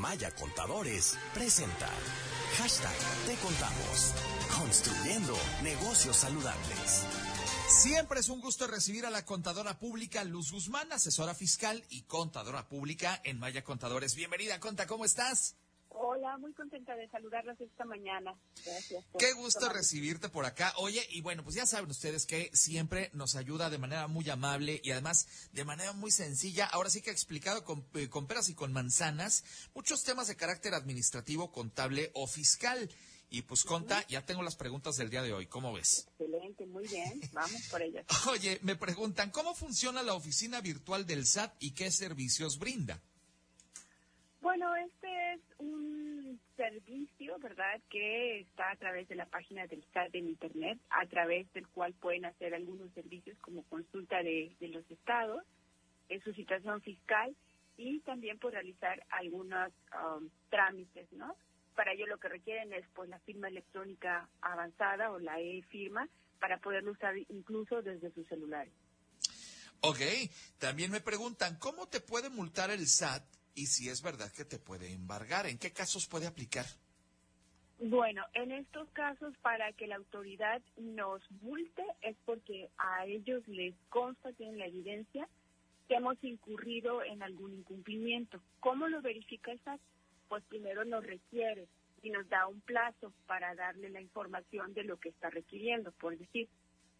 Maya Contadores presenta Hashtag Te Contamos. Construyendo negocios saludables. Siempre es un gusto recibir a la contadora pública Luz Guzmán, asesora fiscal y contadora pública en Maya Contadores. Bienvenida, Conta, ¿cómo estás? Hola, muy contenta de saludarlos esta mañana. Gracias. Qué gusto recibirte por acá. Oye, y bueno, pues ya saben ustedes que siempre nos ayuda de manera muy amable y además de manera muy sencilla. Ahora sí que ha explicado con, eh, con peras y con manzanas muchos temas de carácter administrativo, contable o fiscal. Y pues, Conta, ya tengo las preguntas del día de hoy. ¿Cómo ves? Excelente, muy bien. Vamos por ellas. Oye, me preguntan, ¿cómo funciona la oficina virtual del SAT y qué servicios brinda? Bueno, es servicio, ¿verdad?, que está a través de la página del SAT en Internet, a través del cual pueden hacer algunos servicios como consulta de, los estados, en su situación fiscal y también por realizar algunos um, trámites, ¿no? Para ello lo que requieren es pues la firma electrónica avanzada o la e-firma para poderlo usar incluso desde su celular. Ok, también me preguntan, ¿cómo te puede multar el SAT y si es verdad que te puede embargar? ¿En qué casos puede aplicar? Bueno, en estos casos para que la autoridad nos multe es porque a ellos les consta, tienen la evidencia, que hemos incurrido en algún incumplimiento. ¿Cómo lo verifica el? Pues primero nos requiere y nos da un plazo para darle la información de lo que está requiriendo. Por decir,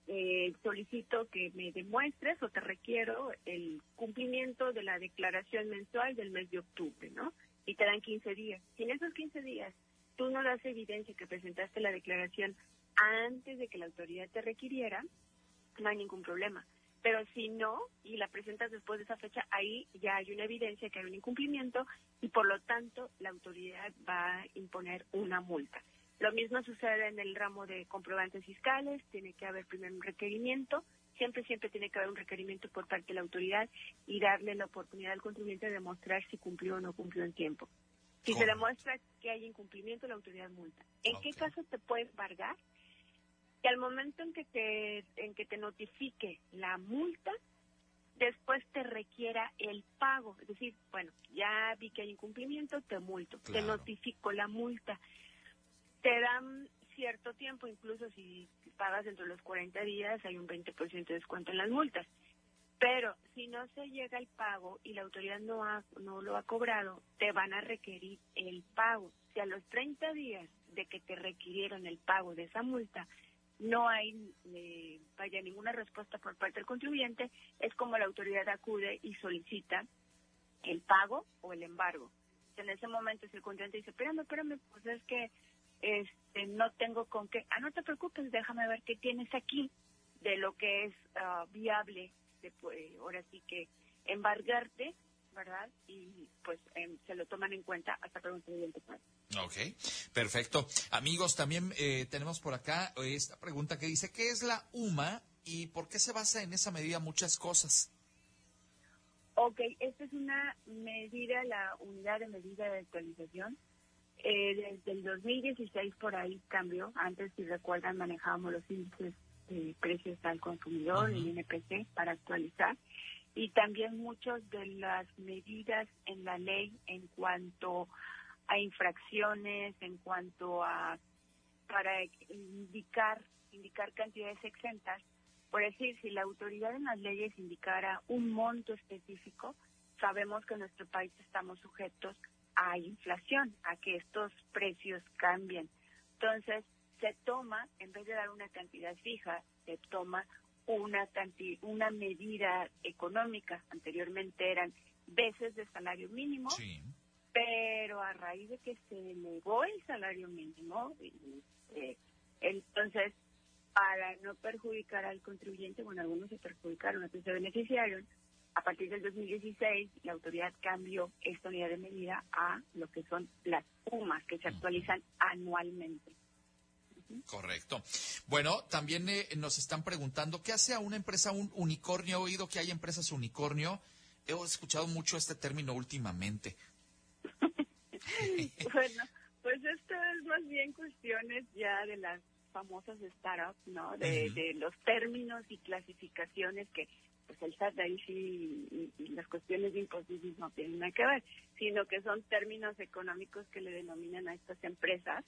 eh, solicito que me demuestres o te requiero el cumplimiento de la declaración mensual del mes de octubre, ¿no? Y te dan 15 días. Si en esos 15 días tú no das evidencia que presentaste la declaración antes de que la autoridad te requiriera, no hay ningún problema. Pero si no, y la presentas después de esa fecha, ahí ya hay una evidencia que hay un incumplimiento y por lo tanto la autoridad va a imponer una multa. Lo mismo sucede en el ramo de comprobantes fiscales, tiene que haber primero un requerimiento, siempre, siempre tiene que haber un requerimiento por parte de la autoridad y darle la oportunidad al contribuyente de demostrar si cumplió o no cumplió en tiempo. Si se demuestra que hay incumplimiento, la autoridad multa. ¿En qué caso te puede embargar? Que al momento en que te, en que te notifique la multa, después te requiera el pago. Es decir, bueno, ya vi que hay incumplimiento, te multo, te notifico la multa te dan cierto tiempo, incluso si pagas dentro de los 40 días hay un 20% de descuento en las multas. Pero si no se llega el pago y la autoridad no, ha, no lo ha cobrado, te van a requerir el pago. Si a los 30 días de que te requirieron el pago de esa multa no hay eh, vaya ninguna respuesta por parte del contribuyente, es como la autoridad acude y solicita el pago o el embargo. En ese momento si el contribuyente dice, espérame, espérame, pues es que este, no tengo con qué. Ah, no te preocupes, déjame ver qué tienes aquí de lo que es ah, viable, de, pues, ahora sí que embargarte, ¿verdad? Y pues em, se lo toman en cuenta hasta el contribuyente pague. Ok, perfecto. Amigos, también eh, tenemos por acá esta pregunta que dice, ¿qué es la UMA y por qué se basa en esa medida muchas cosas? Ok, esta es una medida, la unidad de medida de actualización. Eh, desde el 2016 por ahí cambió. Antes, si recuerdan, manejábamos los índices de precios al consumidor, el INPC, para actualizar. Y también muchas de las medidas en la ley en cuanto a infracciones, en cuanto a para indicar indicar cantidades exentas. Por decir, si la autoridad en las leyes indicara un monto específico, sabemos que en nuestro país estamos sujetos a inflación, a que estos precios cambien. Entonces, se toma, en vez de dar una cantidad fija, se toma una, canti- una medida económica. Anteriormente eran veces de salario mínimo, Sí. pero a raíz de que se elevó el salario mínimo, eh, entonces, para no perjudicar al contribuyente, bueno, algunos se perjudicaron, otros se beneficiaron, a partir del 2016 la autoridad cambió esta unidad de medida a lo que son las UMAS, que se actualizan anualmente. Correcto. Bueno, también eh, nos están preguntando, ¿qué hace a una empresa un unicornio? He oído que hay empresas unicornio. He escuchado mucho este término últimamente. bueno, pues esto es más bien cuestiones ya de las famosas startups, ¿no? De, de los términos y clasificaciones que pues el SAT ahí sí y, las cuestiones de impuestos no tienen nada que ver, sino que son términos económicos que le denominan a estas empresas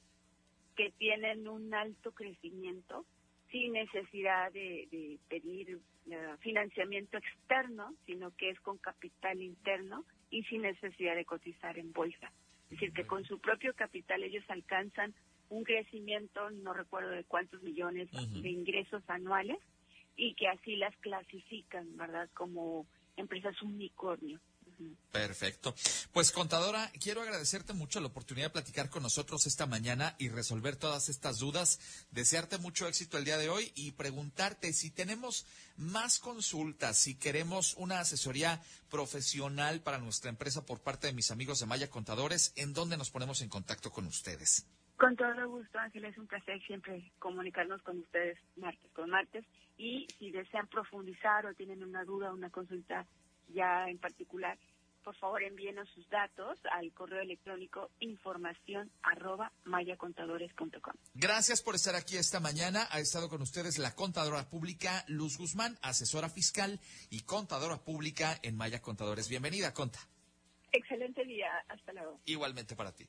que tienen un alto crecimiento sin necesidad de, pedir eh, financiamiento externo, sino que es con capital interno y sin necesidad de cotizar en bolsa. Es decir, que con su propio capital ellos alcanzan un crecimiento, no recuerdo de cuántos millones de ingresos anuales, y que así las clasifican, ¿verdad? Como empresas unicornio. Perfecto. Pues contadora, quiero agradecerte mucho la oportunidad de platicar con nosotros esta mañana y resolver todas estas dudas. Desearte mucho éxito el día de hoy y preguntarte si tenemos más consultas, si queremos una asesoría profesional para nuestra empresa por parte de mis amigos de Maya Contadores, ¿en dónde nos ponemos en contacto con ustedes? Con todo gusto, Ángel, es un placer siempre comunicarnos con ustedes martes con martes y si desean profundizar o tienen una duda, una consulta ya en particular, por favor envíenos sus datos al correo electrónico información arroba mayacontadores.com. Gracias por estar aquí esta mañana. Ha estado con ustedes la contadora pública Luz Guzmán, asesora fiscal y contadora pública en Maya Contadores. Bienvenida, Conta. Excelente día. Hasta luego. Igualmente para ti.